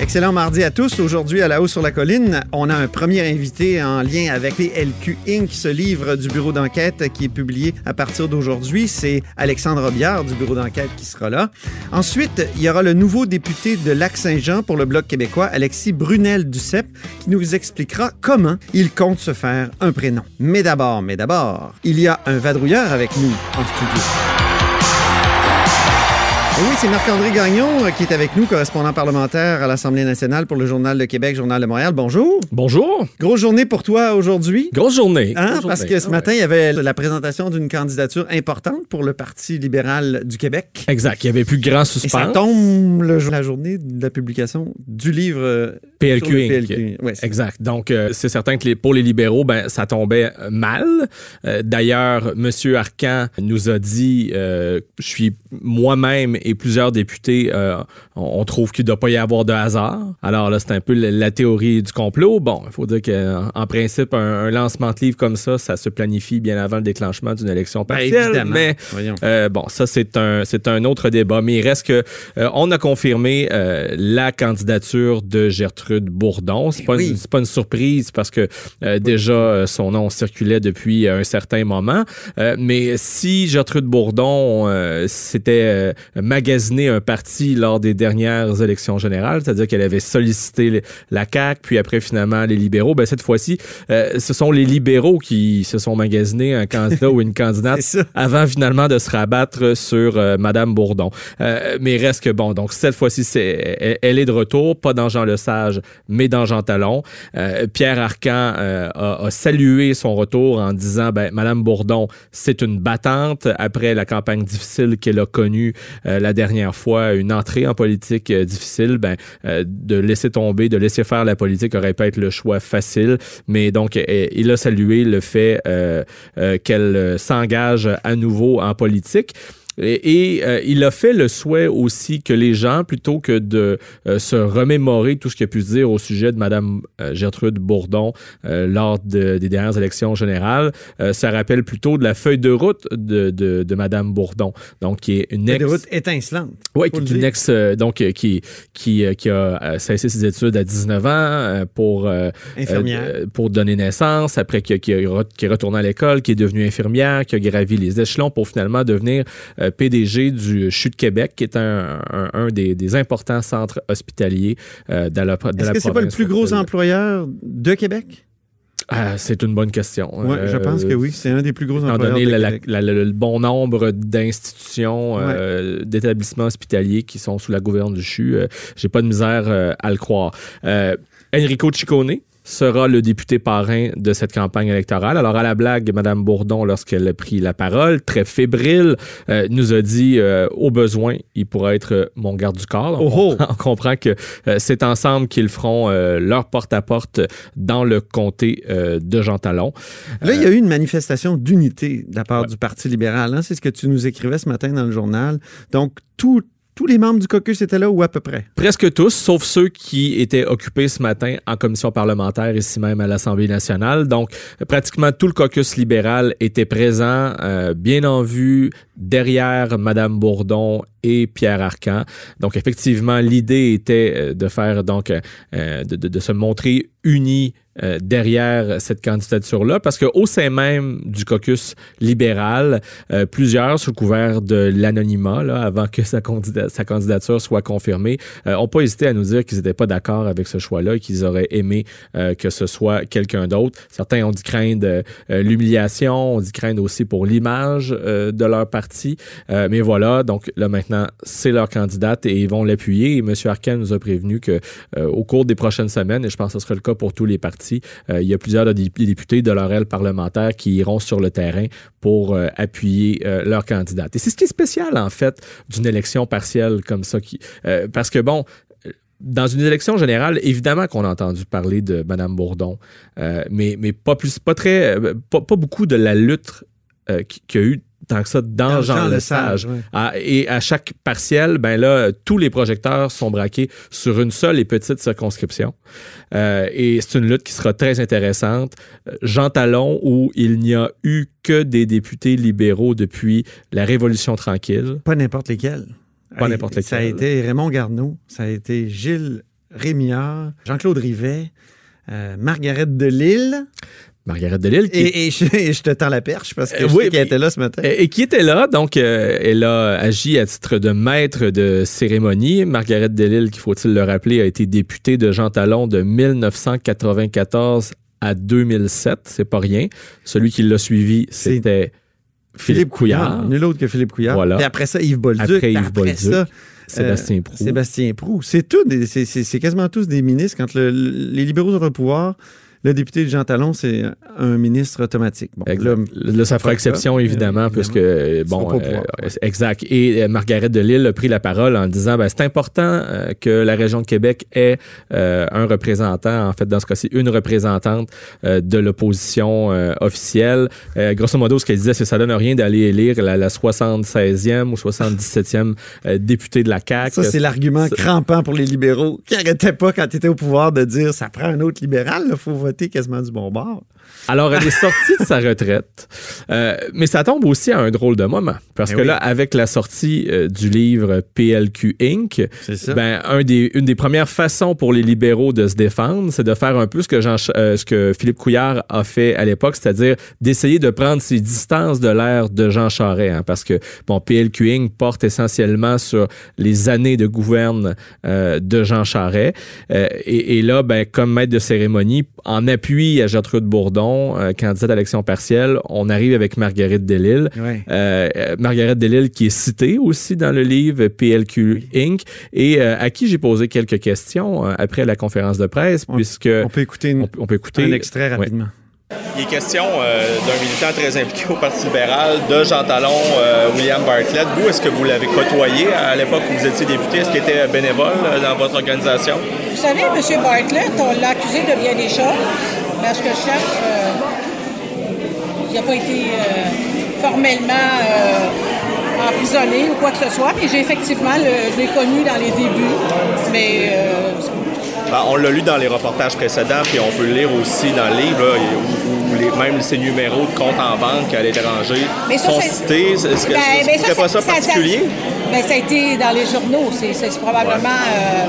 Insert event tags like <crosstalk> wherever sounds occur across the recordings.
Excellent mardi à tous. Aujourd'hui, à la hausse sur la colline, on a un premier invité en lien avec les LQ Inc., ce livre du bureau d'enquête qui est publié à partir d'aujourd'hui. C'est Alexandre Biard du bureau d'enquête qui sera là. Ensuite, il y aura le nouveau député de Lac-Saint-Jean pour le Bloc québécois, Alexis Brunel-Duceppe, qui nous expliquera comment il compte se faire un prénom. Mais d'abord, mais d'abord, il y a un vadrouilleur avec nous en studio. Et oui, c'est Marc-André Gagnon euh, qui est avec nous, correspondant parlementaire à l'Assemblée nationale pour le Journal de Québec, Journal de Montréal. Bonjour. Bonjour. Grosse journée pour toi aujourd'hui. Grosse journée. Hein? Grosse Parce journée. que ce Ah matin, il y avait la présentation d'une candidature importante pour le Parti libéral du Québec. Exact. Il n'y avait plus grand Et ça suspense. tombe le jour- la journée de la publication du livre euh, PLQ. PLQ. Ouais, Exact. Donc, euh, c'est certain que les- pour les libéraux, ben, ça tombait mal. Euh, D'ailleurs, M. Arcan nous a dit, euh, je suis moi-même et plusieurs députés, euh, on, trouve qu'il ne doit pas y avoir de hasard. Alors là, c'est un peu la, la théorie du complot. Bon, il faut dire qu'en en principe, un, un lancement de livre comme ça, ça se planifie bien avant le déclenchement d'une élection Ben, partielle. évidemment. mais. Euh, bon, ça c'est un autre débat, mais il reste que euh, on a confirmé euh, la candidature de Gertrude Bourdon. C'est pas oui. une, c'est pas une surprise parce que euh, déjà euh, son nom circulait depuis un certain moment. Euh, mais si Gertrude Bourdon euh, euh, magasiné un parti lors des dernières élections générales, c'est-à-dire qu'elle avait sollicité les- la CAQ, puis après finalement les libéraux, ben cette fois-ci, euh, ce sont les libéraux qui se sont magasinés un candidat ou une <laughs> candidate avant finalement de se rabattre sur euh, Madame Bourdon. Euh, mais reste que bon, donc cette fois-ci, c'est, elle, est de retour, pas dans Jean Lesage, mais dans Jean Talon. Euh, Pierre Arcan a, a salué son retour en disant, ben Madame Bourdon, c'est une battante après la campagne difficile qu'elle a connue la dernière fois, une entrée en politique euh, difficile, ben euh, de laisser tomber, de laisser faire la politique aurait pas être le choix facile. Mais donc, il a salué le fait euh, qu'elle s'engage à nouveau en politique. Et, et, euh, il a fait le souhait aussi que les gens, plutôt que de euh, se remémorer tout ce qu'il a pu se dire au sujet de Mme euh, Gertrude Bourdon lors de- des dernières élections générales, ça rappelle plutôt de la feuille de route de, de, de Mme Bourdon, donc qui est une Feuille ex... de route étincelante. Oui, qui est une ex, donc, qui, qui, qui a cessé ses études à 19 ans pour, Infirmière. pour donner naissance, après qui, qui, qui est retournée à l'école, qui est devenue infirmière, qui a gravi les échelons pour finalement devenir PDG du CHU de Québec, qui est un, un, un des, des importants centres hospitaliers euh, de la, de Est-ce que c'est pas le plus gros employeur de Québec? Ah, c'est une bonne question. Oui, je Euh, pense que oui. C'est un des plus gros Étant employeurs donné de la- la- Québec. la- le, bon nombre d'institutions, euh, d'établissements hospitaliers qui sont sous la gouverne du CHU, euh, j'ai pas de misère euh, à le croire. Euh, Enrico Ciccone sera le député parrain de cette campagne électorale. Alors, à la blague, Mme Bourdon, lorsqu'elle a pris la parole, très fébrile, euh, nous a dit, euh, au besoin, il pourra être euh, mon garde du corps. On, Oh oh! comprend, on <laughs> comprend que euh, c'est ensemble qu'ils feront euh, leur porte-à-porte dans le comté euh, de Jean Talon. Là, il y a eu une manifestation d'unité de la part du Parti libéral. hein? C'est ce que tu nous écrivais ce matin dans le journal. Donc, tout- tous les membres du caucus étaient là ou à peu près? Presque tous, sauf ceux qui étaient occupés ce matin en commission parlementaire ici même à l'Assemblée nationale. Donc, pratiquement tout le caucus libéral était présent, euh, bien en vue, derrière Madame Bourdon et Pierre Arcan. Donc, effectivement, l'idée était euh, de faire donc euh, de, se montrer unis euh, derrière cette candidature-là, parce qu'au sein même du caucus libéral, plusieurs, sous couvert de l'anonymat, avant que sa, sa candidature soit confirmée, euh, ont pas hésité à nous dire qu'ils n'étaient pas d'accord avec ce choix-là et qu'ils auraient aimé que ce soit quelqu'un d'autre. Certains ont dit craindre l'humiliation, on dit craindre aussi pour l'image de leur parti. Mais voilà, donc là maintenant, c'est leur candidate et ils vont l'appuyer. Et M. Arcan nous a prévenu que euh, au cours des prochaines semaines, et je pense que ce sera le cas pour tous les partis, euh, il y a plusieurs députés de leur aile parlementaire qui iront sur le terrain pour euh, appuyer leur candidate. Et c'est ce qui est spécial, en fait, d'une élection partielle comme ça. Parce que, bon, dans une élection générale, évidemment qu'on a entendu parler de Mme Bourdon, mais, mais pas plus, pas très, pas, pas beaucoup de la lutte euh, qui- qu'il y a eu tant que ça dans, Dans Jean. Lesage, ouais. Ah, et à chaque partiel, ben là, tous les projecteurs sont braqués sur une seule et petite circonscription. Euh, et c'est une lutte qui sera très intéressante. Jean Talon, où il n'y a eu que des députés libéraux depuis la Révolution tranquille. Pas n'importe lesquels. Pas n'importe Ça a lesquels. été Raymond Garneau, ça a été Gilles Rémillard, Jean-Claude Rivet, euh, Margaret Delille. Margaret Delille, qui Et, et je, et je te tends la perche parce que Euh, oui, qu'elle était là ce matin. Et, et qui était là, donc euh, elle a agi à titre de maître de cérémonie. Margaret Delille, qu'il faut-il le rappeler, a été députée de Jean Talon de 1994 à 2007. C'est pas rien. Celui qui l'a suivi, c'était Philippe Couillard. Nul autre que Philippe Couillard. Voilà. Et après ça, Yves Bolduc. Après Puis Yves Bolduc, ça, Sébastien euh, Proulx. Sébastien Proux. C'est tout, c'est- quasiment tous des ministres. Quand le- les libéraux sont au pouvoir, le député de Jean Talon, c'est un ministre automatique. Bon, là, Là, ça fera exception, évidemment, évidemment. puisque, Ils bon, euh, exact. Et euh, Margaret Delille a pris la parole en disant, ben, c'est important euh, que la région de Québec ait un représentant, en fait, dans ce cas-ci, une représentante de l'opposition officielle. Grosso modo, ce qu'elle disait, c'est que ça donne rien d'aller élire la, la 76e ou 77e euh, députée de la CAQ. ça, c'est l'argument crampant pour les libéraux qui n'arrêtaient pas quand tu étais au pouvoir de dire ça prend un autre libéral, il faut voter quasiment du bon bord. Alors, elle est sortie de sa retraite. Euh, mais ça tombe aussi à un drôle de moment. Parce Ben que oui. là, avec la sortie euh, du livre PLQ Inc., ben, un des, une des premières façons pour les libéraux de se défendre, c'est de faire un peu ce que, Jean, euh, ce que Philippe Couillard a fait à l'époque, c'est-à-dire d'essayer de prendre ses distances de l'ère de Jean Charest. hein, parce que, bon, PLQ Inc. porte essentiellement sur les années de gouverne euh, de Jean Charest. Euh, et, et là, ben, comme maître de cérémonie, en appui à Gertrude Bourdon, euh, candidate à l'élection partielle, on arrive avec Marguerite Delille. Ouais. Euh, Margaret Delille qui est citée aussi dans le livre PLQ Inc. et euh, à qui j'ai posé quelques questions euh, après la conférence de presse On- puisque On peut écouter une- on, on peut écouter un extrait Ouais. Il est question euh, d'un militant très impliqué au Parti libéral, de Jean Talon, euh, William Bartlett. Vous, est-ce que vous l'avez côtoyé à l'époque où vous étiez député? Est-ce qu'il était bénévole euh, dans votre organisation? Vous savez, M. Bartlett, on l'a accusé de bien des choses. Mais à ce que je euh, il n'a pas été formellement emprisonné ou quoi que ce soit. Mais j'ai effectivement, le- je l'ai connu dans les débuts. Mais Ben, on l'a lu dans les reportages précédents, puis on peut le lire aussi dans le livre, là, où, où les- même ses numéros de compte en banque à l'étranger Mais ça, sont c'est- cités. Est-ce que Ben, ce ben, pas ça particulier? ben, ça a été dans les journaux. C'est, probablement. euh,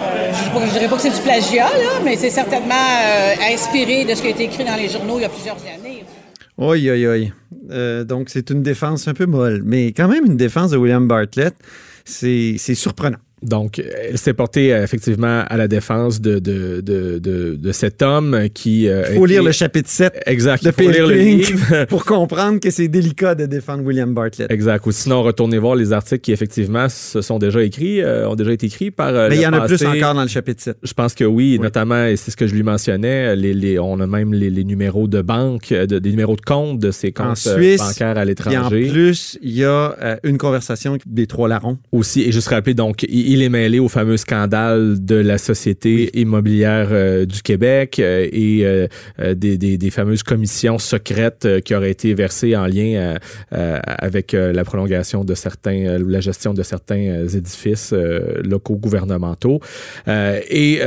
euh, je ne dirais pas que c'est du plagiat, là, mais c'est certainement euh, inspiré de ce qui a été écrit dans les journaux il y a plusieurs années. Oui, oui, oui. Euh, donc, c'est une défense un peu molle, mais quand même une défense de William Bartlett, c'est surprenant. Donc, elle s'est portée euh, effectivement à la défense de, de, de, de, de cet homme qui... euh, Il faut lire le chapitre 7 Exact, de il faut lire le livre. <laughs> pour comprendre que c'est délicat de défendre William Bartlett. Exact. Ou sinon, retournez voir les articles qui, effectivement, se sont déjà écrits, euh, ont déjà été écrits par. euh, Mais il y en a plus encore dans le chapitre 7. Je pense que oui, notamment, et c'est ce que je lui mentionnais, les, les- on a même les, les numéros de banque, de- des numéros de compte de ces comptes Suisse, bancaires à Puis en l'étranger. plus, il y a une conversation des trois larrons. Aussi, et juste rappeler, donc, il, il est mêlé au fameux scandale de la Société immobilière euh, du Québec euh, et euh, des, des- des fameuses commissions secrètes qui auraient été versées en lien avec la prolongation de certains, la gestion de certains édifices locaux gouvernementaux. Et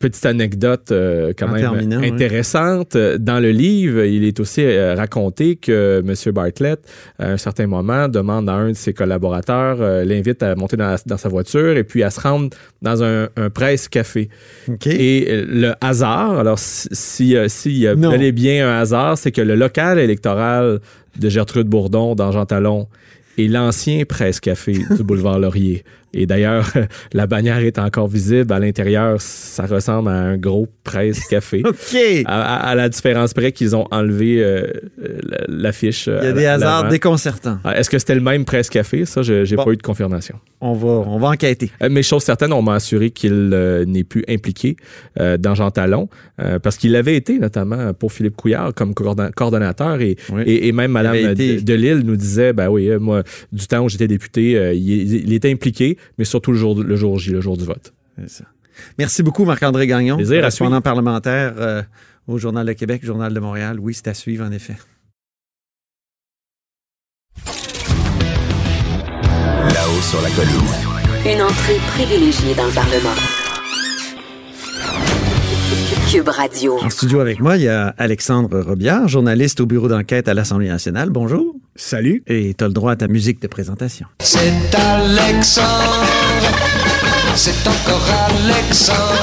petite anecdote quand En même intéressante, dans le livre, il est aussi raconté que M. Bartlett, à un certain moment, demande à un de ses collaborateurs, l'invite à monter dans, dans sa voiture et puis à se rendre dans un, un presse-café. Et euh, le hasard, alors si- si, euh, s'il y a Non. bel et bien un hasard, c'est que le local électoral de Gertrude Bourdon dans Jean Talon est l'ancien presse-café du boulevard Laurier. Et d'ailleurs, <laughs> la bannière est encore visible. À l'intérieur, ça ressemble à un gros presse-café. <laughs> OK! À, à- à la différence près qu'ils ont enlevé euh, euh, la- l'affiche. Il y a des hasards déconcertants. Ah, Est-ce que c'était le même presse-café? Ça, je n'ai Bon. pas eu de confirmation. On va, on va enquêter. Euh, Mais chose certaine, on m'a assuré qu'il euh, n'est plus impliqué euh, dans Jean Talon, euh, parce qu'il avait été notamment pour Philippe Couillard comme coordon- coordonnateur et, Oui. et, et même Mme Delille nous disait, ben oui, euh, moi, du temps où j'étais député, euh, il, il était impliqué, mais surtout le jour, le jour J, le jour du vote. Merci beaucoup, Marc-André Gagnon, Plaisir correspondant euh, parlementaire euh, au Journal de Québec, Journal de Montréal. Oui, c'est à suivre, en effet. Là-haut sur la colline. Une entrée privilégiée dans le Parlement. Cube Radio. En studio avec moi, il y a Alexandre Robillard, journaliste au bureau d'enquête à l'Assemblée nationale. Bonjour. Salut. Et tu as le droit à ta musique de présentation. C'est Alexandre. C'est encore Alexandre.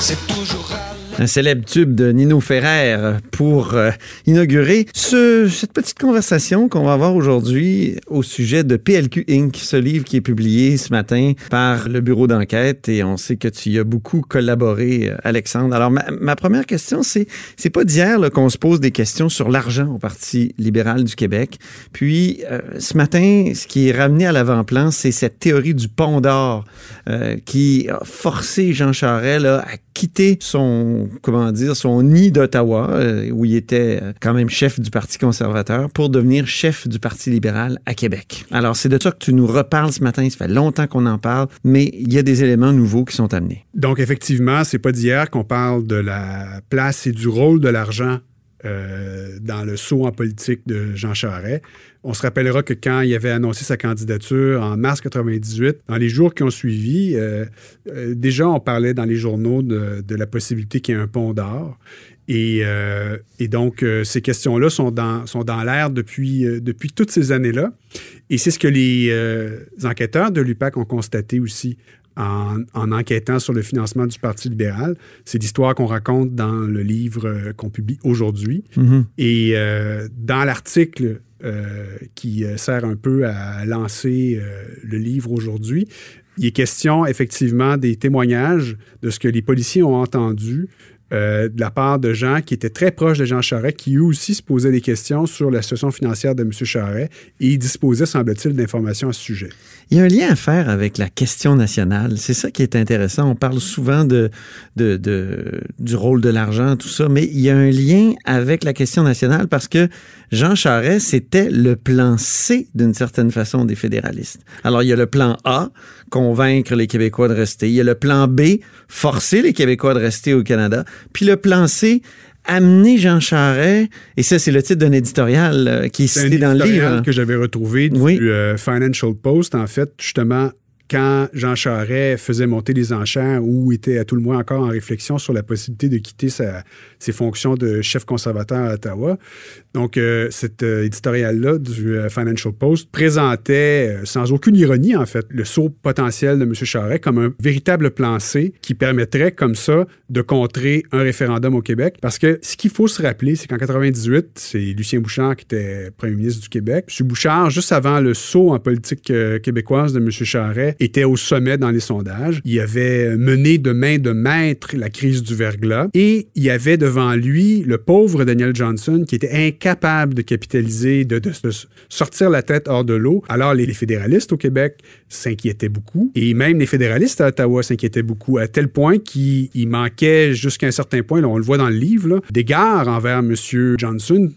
C'est toujours Alexandre. Un célèbre tube de Nino Ferrer pour euh, inaugurer ce- cette petite conversation qu'on va avoir aujourd'hui au sujet de PLQ Inc., ce livre qui est publié ce matin par le bureau d'enquête et on sait que tu y as beaucoup collaboré, euh, Alexandre. Alors, ma, première question, c'est c'est pas d'hier qu'on se pose des questions sur l'argent au Parti libéral du Québec. Puis, euh, ce matin, ce qui est ramené à l'avant-plan, c'est cette théorie du pont d'or qui a forcé Jean Charest à quitter son, nid d'Ottawa, euh, où il était euh, quand même chef du Parti conservateur, pour devenir chef du Parti libéral à Québec. Alors, c'est de ça que tu nous reparles ce matin. Ça fait longtemps qu'on en parle, mais il y a des éléments nouveaux qui sont amenés. Donc, effectivement, c'est pas d'hier qu'on parle de la place et du rôle de l'argent euh, dans le saut en politique de Jean Charest. On se rappellera que quand il avait annoncé sa candidature en mars 98, dans les jours qui ont suivi, euh, euh, déjà on parlait dans les journaux de, la possibilité qu'il y ait un pont d'or. Et, donc, ces questions-là sont dans, l'air depuis, toutes ces années-là. Et c'est ce que les enquêteurs de l'UPAC ont constaté aussi en, en enquêtant sur le financement du Parti libéral. C'est l'histoire qu'on raconte dans le livre euh, qu'on publie aujourd'hui. Et euh, dans l'article euh, qui sert un peu à lancer euh, le livre aujourd'hui, il est question effectivement des témoignages de ce que les policiers ont entendu euh, de la part de gens qui étaient très proches de Jean Charest, qui eux aussi se posaient des questions sur la situation financière de M. Charest et ils disposaient, semble-t-il, d'informations à ce sujet. Il y a un lien à faire avec la question nationale. C'est ça qui est intéressant. On parle souvent du rôle de l'argent, tout ça, mais il y a un lien avec la question nationale parce que Jean Charest, c'était le plan C d'une certaine façon des fédéralistes. Alors, il y a le plan A, convaincre les Québécois de rester. Il y a le plan B, forcer les Québécois de rester au Canada. Puis le plan C, amener Jean Charest, et ça, c'est le titre d'un éditorial euh, qui est C'est un cité dans le livre. que j'avais retrouvé du Oui. euh, Financial Post, en fait, justement, quand Jean Charest faisait monter les enchères ou était à tout le moins encore en réflexion sur la possibilité de quitter ses fonctions de chef conservateur à Ottawa. Donc, euh, cet euh, éditorial-là du euh, Financial Post présentait, euh, sans aucune ironie, en fait, le saut potentiel de M. Charest comme un véritable plan C qui permettrait, comme ça, de contrer un référendum au Québec. Parce que ce qu'il faut se rappeler, c'est qu'en 98, c'est Lucien Bouchard qui était premier ministre du Québec. M. Bouchard, juste avant le saut en politique québécoise de M. Charest, était au sommet dans les sondages. Il avait mené de main de maître la crise du verglas et il y avait devant lui le pauvre Daniel Johnson qui était incapable de capitaliser, de, sortir la tête hors de l'eau. Alors les, fédéralistes au Québec s'inquiétaient beaucoup et même les fédéralistes à Ottawa s'inquiétaient beaucoup à tel point qu'il il manquait jusqu'à un certain point, on le voit dans le livre, là, d'égards envers M. Johnson,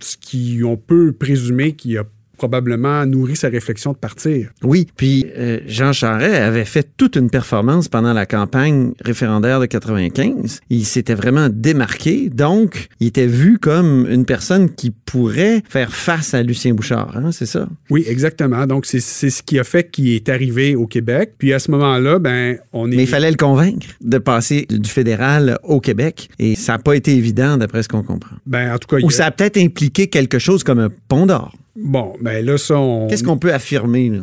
ce qui on peut présumer qu'il a probablement nourri sa réflexion de partir. Oui, puis euh, Jean Charest avait fait toute une performance pendant la campagne référendaire de 95. Il s'était vraiment démarqué, donc il était vu comme une personne qui pourrait faire face à Lucien Bouchard, hein, c'est ça? Oui, exactement. Donc, c'est ce qui a fait qu'il est arrivé au Québec. Puis à ce moment-là, ben, on est. Mais il fallait le convaincre de passer du fédéral au Québec, et ça n'a pas été évident d'après ce qu'on comprend. Ben, en tout cas, Ou a- ça a peut-être impliqué quelque chose comme un pont d'or. Bon, ben là, ça, on. Qu'est-ce qu'on peut affirmer? là?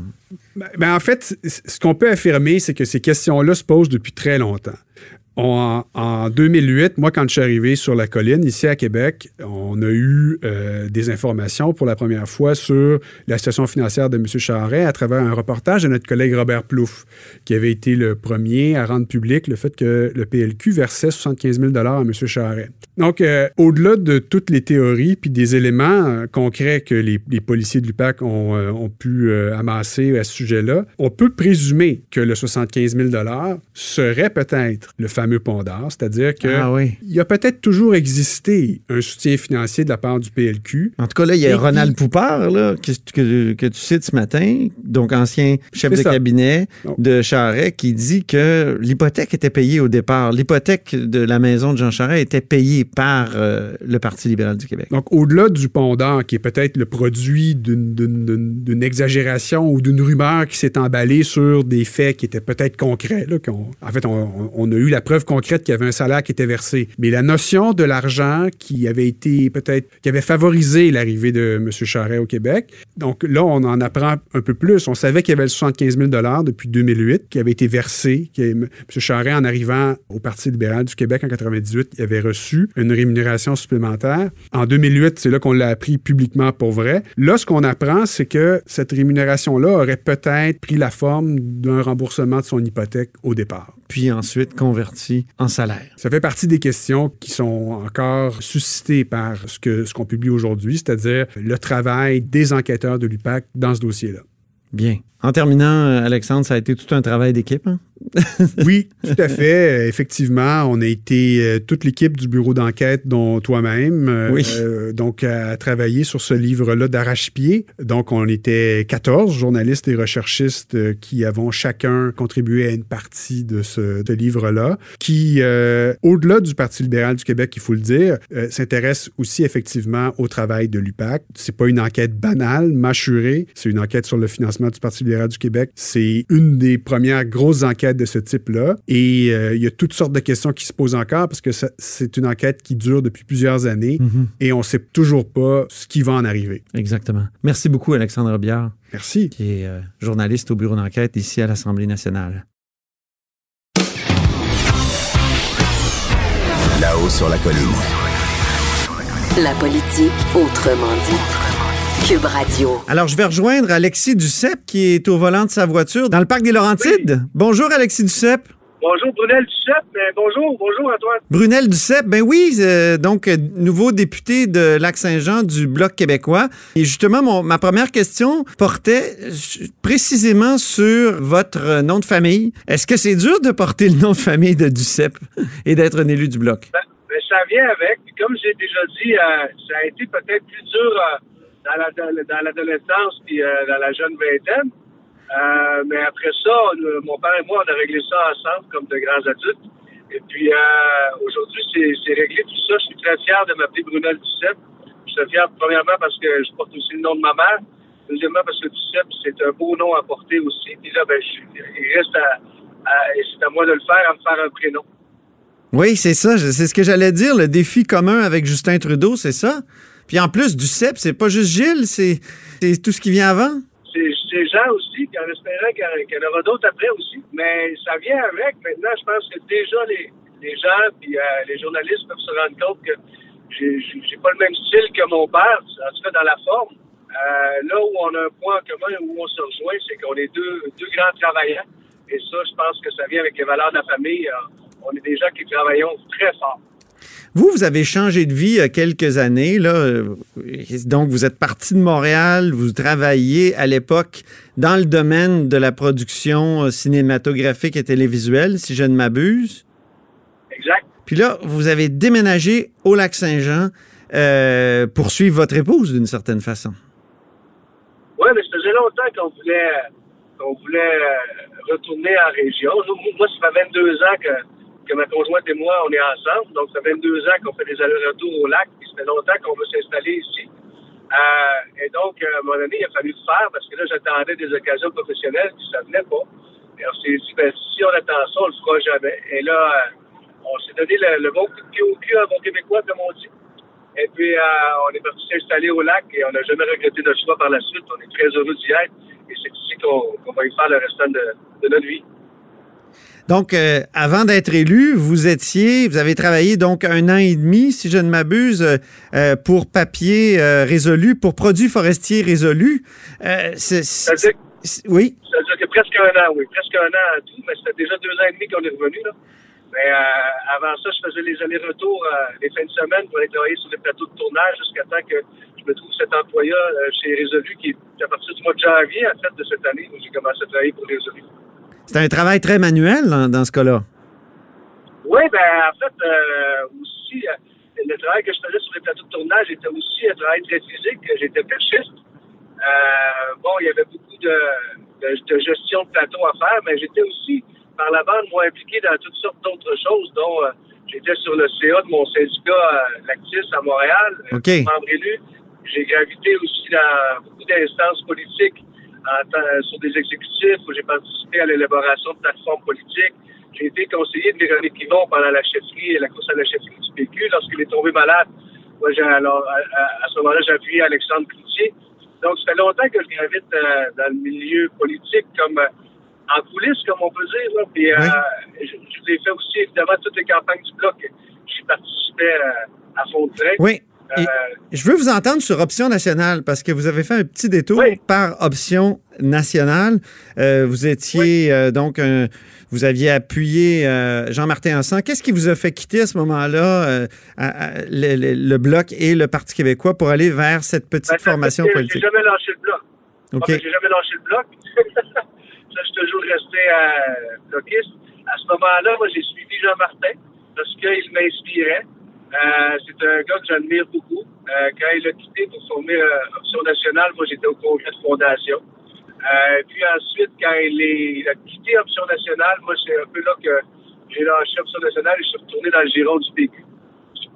Ben, ben, en fait, ce qu'on peut affirmer, c'est que ces questions-là se posent depuis très longtemps. En, en 2008, moi, quand je suis arrivé sur la colline, ici à Québec, on a eu euh, des informations pour la première fois sur la situation financière de M. Charret à travers un reportage de notre collègue Robert Plouffe, qui avait été le premier à rendre public le fait que le PLQ versait 75 000 à M. Charret. Donc, euh, au-delà de toutes les théories puis des éléments euh, concrets que les, policiers de l'UPAC ont, pu amasser à ce sujet-là, on peut présumer que le 75 000 serait peut-être le fameux fameux pont d'or, c'est-à-dire que Ah oui. y a peut-être toujours existé un soutien financier de la part du PLQ. En tout cas, là, il y a Ronald Poupard, là, que, que- que tu cites ce matin, donc ancien chef de ça. cabinet Donc- de Charret, qui dit que l'hypothèque était payée au départ. L'hypothèque de la maison de Jean Charret était payée par euh, le Parti libéral du Québec. Donc, au-delà du pont d'or, qui est peut-être le produit d'une- exagération ou d'une rumeur qui s'est emballée sur des faits qui étaient peut-être concrets, là, en fait, on, on- on a eu la preuve concrète qu'il y avait un salaire qui était versé. Mais la notion de l'argent qui avait été peut-être, qui avait favorisé l'arrivée de M. Charret au Québec, donc là, on en apprend un peu plus. On savait qu'il y avait le 75 000 depuis 2008 qui avait été versé, que M. Charret, en arrivant au Parti libéral du Québec en 98, il avait reçu une rémunération supplémentaire. En 2008, c'est là qu'on l'a appris publiquement pour vrai. Là, ce qu'on apprend, c'est que cette rémunération-là aurait peut-être pris la forme d'un remboursement de son hypothèque au départ. Puis ensuite converti en salaire. Ça fait partie des questions qui sont encore suscitées par ce que ce qu'on publie aujourd'hui, c'est-à-dire le travail des enquêteurs de l'UPAC dans ce dossier-là. Bien. En terminant, euh, Alexandre, ça a été tout un travail d'équipe. hein? <laughs> Oui, tout à fait. Effectivement, on a été euh, toute l'équipe du bureau d'enquête, dont toi-même, euh, Oui. euh, donc à travailler sur ce livre-là d'arrache-pied. Donc, on était 14 journalistes et recherchistes qui avons chacun contribué à une partie de ce, livre-là, qui, au-delà du Parti libéral du Québec, il faut le dire, s'intéresse aussi effectivement au travail de l'UPAC. C'est pas une enquête banale, mâchurée. C'est une enquête sur le financement du Parti libéral du Québec. C'est une des premières grosses enquêtes de ce type-là. Et euh, il y a toutes sortes de questions qui se posent encore parce que c'est une enquête qui dure depuis plusieurs années et on sait toujours pas ce qui va en arriver. Exactement. Merci beaucoup, Alexandre Biard, Merci. qui est euh, journaliste au bureau d'enquête ici à l'Assemblée nationale. Là-haut sur la colline. La politique autrement dit. Cube Radio. Alors, je vais rejoindre Alexis Duceppe, qui est au volant de sa voiture dans le parc des Laurentides. Bonjour, Alexis Duceppe. Bonjour Brunel Duceppe, mais bonjour, bonjour Antoine. Brunel Duceppe, ben oui, euh, donc euh, nouveau député de Lac-Saint-Jean du Bloc québécois. Et justement, mon- ma première question portait précisément sur votre nom de famille. Est-ce que c'est dur de porter le nom de famille de Duceppe et d'être un élu du Bloc? Ben, ben, ça vient avec. Puis Comme j'ai déjà dit, euh, ça a été peut-être plus dur euh, dans la- dans la- dans l'adolescence puis euh, dans la jeune vingtaine. Euh, mais après ça, on- mon père et moi, on a réglé ça ensemble comme de grands adultes. Et puis euh, aujourd'hui, c'est réglé tout ça. Je suis très fier de m'appeler Brunel Duceppe. Je suis fier premièrement parce que je porte aussi le nom de ma mère. Deuxièmement parce que Duceppe, c'est un beau nom à porter aussi. Puis là, ben, il reste à, à- c'est à moi de le faire, à me faire un prénom. Oui, c'est ça. C'est ce que j'allais dire. Le défi commun avec Justin Trudeau, c'est ça? Puis en plus, Duceppe, c'est pas juste Gilles, c'est tout ce qui vient avant. c'est gens aussi, puis en espérant qu'il y en- aura d'autres après aussi. Mais ça vient avec. Maintenant, je pense que déjà les, les gens puis euh, les journalistes peuvent se rendre compte que j'ai pas le même style que mon père, en tout cas dans la forme. Euh, là où on a un point en commun, où on se rejoint, c'est qu'on est deux, deux grands travailleurs. Et ça, je pense que ça vient avec les valeurs de la famille. Euh, on est des gens qui travaillons très fort. Vous, vous avez changé de vie il y a quelques années. Là. Euh, Donc, vous êtes parti de Montréal, vous travailliez à l'époque dans le domaine de la production euh, cinématographique et télévisuelle, si je ne m'abuse. Exact. Puis là, vous avez déménagé au Lac-Saint-Jean euh, pour suivre votre épouse d'une certaine façon. Oui, mais ça faisait longtemps qu'on voulait, qu'on voulait retourner en région. Moi, ça fait 22 ans que, que ma conjointe et moi, on est ensemble. Donc, ça fait 22 ans qu'on fait des allers-retours au lac. Puis, ça fait longtemps qu'on veut s'installer ici. Euh, et donc, à un moment il a fallu le faire parce que là, j'attendais des occasions professionnelles puis ça venait pas. Et on s'est dit, ben, si on attend ça, on le fera jamais. Et là, euh, on s'est donné le, bon coup de pied au cul, un bon québécois, comme on dit. Et puis, euh, on est parti s'installer au lac et on n'a jamais regretté notre choix par la suite. On est très heureux d'y être et c'est ici qu'on qu'on va y faire le restant de, de notre vie. Donc, euh, avant d'être élu, vous étiez, vous avez travaillé donc un an et demi, si je ne m'abuse, euh, euh, pour papier euh, résolu, pour produits forestiers résolus. C'est- oui? c'est-à-dire que presque un an, oui, presque un an à tout, mais c'était déjà deux ans et demi qu'on est revenu. Là. Mais avant ça, je faisais les allers-retours les fins de semaine pour aller travailler sur les plateaux de tournage jusqu'à temps que je me trouve cet emploi chez Résolu qui est à partir du mois de janvier, en fait, de cette année, où j'ai commencé à travailler pour Résolu. C'est un travail très manuel dans, dans ce cas-là. Oui, ben en fait, euh, aussi, euh, le travail que je faisais sur les plateaux de tournage était aussi un travail très physique. J'étais perchiste. Euh, bon, il y avait beaucoup de, de, de gestion de plateau à faire, mais j'étais aussi, par la bande, moi, impliqué dans toutes sortes d'autres choses, dont euh, j'étais sur le CA de mon syndicat Lactis à Montréal, membre élu. J'ai gravité aussi dans beaucoup d'instances politiques en tant- sur des exécutifs où j'ai participé à l'élaboration de plateformes politiques. J'ai été conseiller de Véronique Yvon pendant la chefferie et la course à la chefferie du PQ lorsqu'il est tombé malade. Moi, j'ai, alors, à, à- à ce moment-là, j'ai appuyé Alexandre Cloutier. Donc, ça fait longtemps que je gravite euh, dans le milieu politique comme euh, en coulisses, comme on peut dire. Là. Puis, euh, je, je l'ai fait aussi, évidemment, toutes les campagnes du bloc. J'y participais euh, à fond de train. Oui. Et Euh, je veux vous entendre sur Option nationale parce que vous avez fait un petit détour Oui. par Option nationale. Euh, vous étiez euh, donc un- vous aviez appuyé euh, Jean-Martin Hansan. Qu'est-ce qui vous a fait quitter à ce moment-là euh, à- à- le, le- le Bloc et le Parti québécois pour aller vers cette petite ben, formation politique? J'ai jamais lâché le bloc. OK. Ah, ben, j'ai jamais lâché le bloc. <laughs> je suis toujours resté euh, bloquiste. À ce moment-là, moi, j'ai suivi Jean-Martin parce qu'il m'inspirait. Euh, c'est un gars que j'admire beaucoup. Euh, quand il a quitté pour former euh, Option nationale, moi, j'étais au congrès de fondation. Puis ensuite, quand il, a quitté Option nationale, moi, c'est un peu là que j'ai lâché Option nationale et je suis retourné dans le giron du PQ.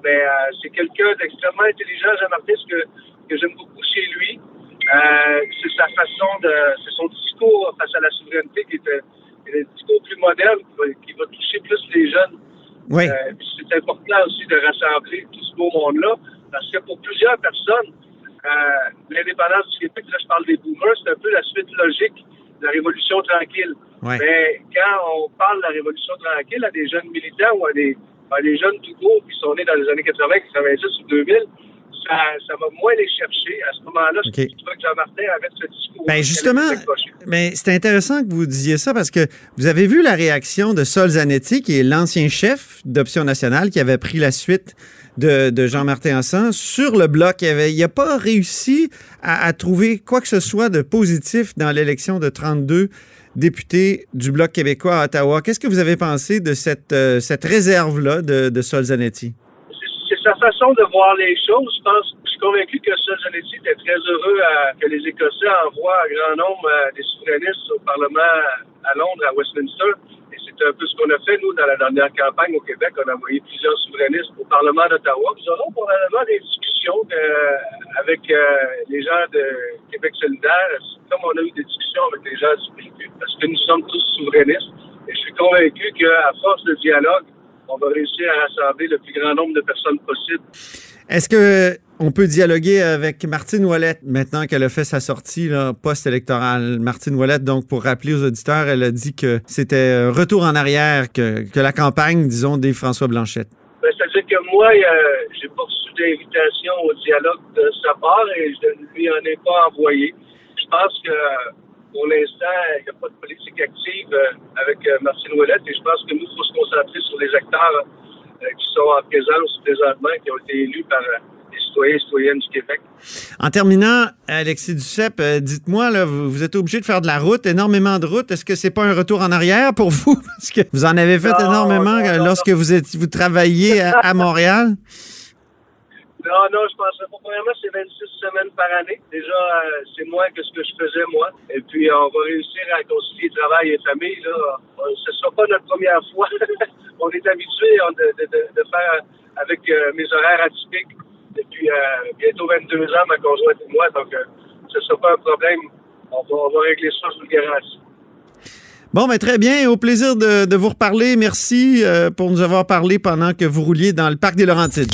Mais c'est quelqu'un d'extrêmement intelligent, Jean-Martin, que, que j'aime beaucoup chez lui. C'est sa façon de. C'est son discours face à la souveraineté qui est un, discours plus moderne, qui va toucher plus les jeunes. Oui. Euh, c'est important aussi de rassembler tout ce beau monde-là, parce que pour plusieurs personnes, euh, l'indépendance du Québec, là je parle des boomers, c'est un peu la suite logique de la Révolution tranquille. Ouais. Mais quand on parle de la Révolution tranquille à des jeunes militants ou à des, à des jeunes tout court qui sont nés dans les années 80, 90 ou 2000, ça, ça va moins les chercher. À ce moment-là, OK. je trouve que Jean-Martin avait ce discours. Ben justement, mais c'est intéressant que vous disiez ça parce que vous avez vu la réaction de Sol Zanetti, qui est l'ancien chef d'Option nationale, qui avait pris la suite de, de Jean-Martin Hassan sur le bloc. Il avait- il n'a pas réussi à, à trouver quoi que ce soit de positif dans l'élection de 32 députés du Bloc québécois à Ottawa. Qu'est-ce que vous avez pensé de cette, euh, cette réserve-là de, de Sol Zanetti? c'est sa façon de voir les choses. Je pense, je suis convaincu que Sol Zanetti était très heureux à- que les Écossais envoient un grand nombre euh, des souverainistes au Parlement à Londres, à Westminster. Et c'est un peu ce qu'on a fait, nous, dans la dernière campagne au Québec. On a envoyé plusieurs souverainistes au Parlement d'Ottawa. Nous aurons probablement des discussions euh, avec euh, les gens de Québec solidaire, comme on a eu des discussions avec les gens du PQ, parce que nous sommes tous souverainistes. Et je suis convaincu qu'à force de dialogue, on va réussir à rassembler le plus grand nombre de personnes possible. Est-ce que on peut dialoguer avec Martine Ouellette maintenant qu'elle a fait sa sortie post-électorale? Martine Ouellette, donc, pour rappeler aux auditeurs, elle a dit que c'était un retour en arrière, que, que la campagne, disons, des François Blanchette. Ben, C'est-à-dire que moi, euh, j'ai pas reçu d'invitation au dialogue de sa part et je ne lui en ai pas envoyé. Je pense que pour l'instant, il n'y a pas de politique active euh, avec euh, Martine Ouellette et je pense que nous, il faut se concentrer sur les acteurs euh, qui sont en présence présentement, qui ont été élus par les citoyens et citoyennes du Québec. En terminant, Alexis Duceppe, dites-moi, là, vous, êtes obligé de faire de la route, énormément de route. Est-ce que c'est pas un retour en arrière pour vous? <laughs> Parce que vous en avez fait Non, énormément non, non, lorsque vous, êtes, vous travailliez à, à Montréal. Non, non, je pense pas. Premièrement, c'est 26 semaines par année. Déjà, euh, c'est moins que ce que je faisais, moi. Et puis, on va réussir à concilier travail et famille. Là. Euh, Ce ne sera pas notre première fois. <laughs> on est habitué on, de, faire avec euh, mes horaires atypiques depuis bientôt 22 ans, ma conjointe et moi. Donc, ce ne sera pas un problème. On va, régler ça, je vous le garantis. Bon, ben très bien. Au plaisir de, vous reparler. Merci pour nous avoir parlé pendant que vous rouliez dans le parc des Laurentides.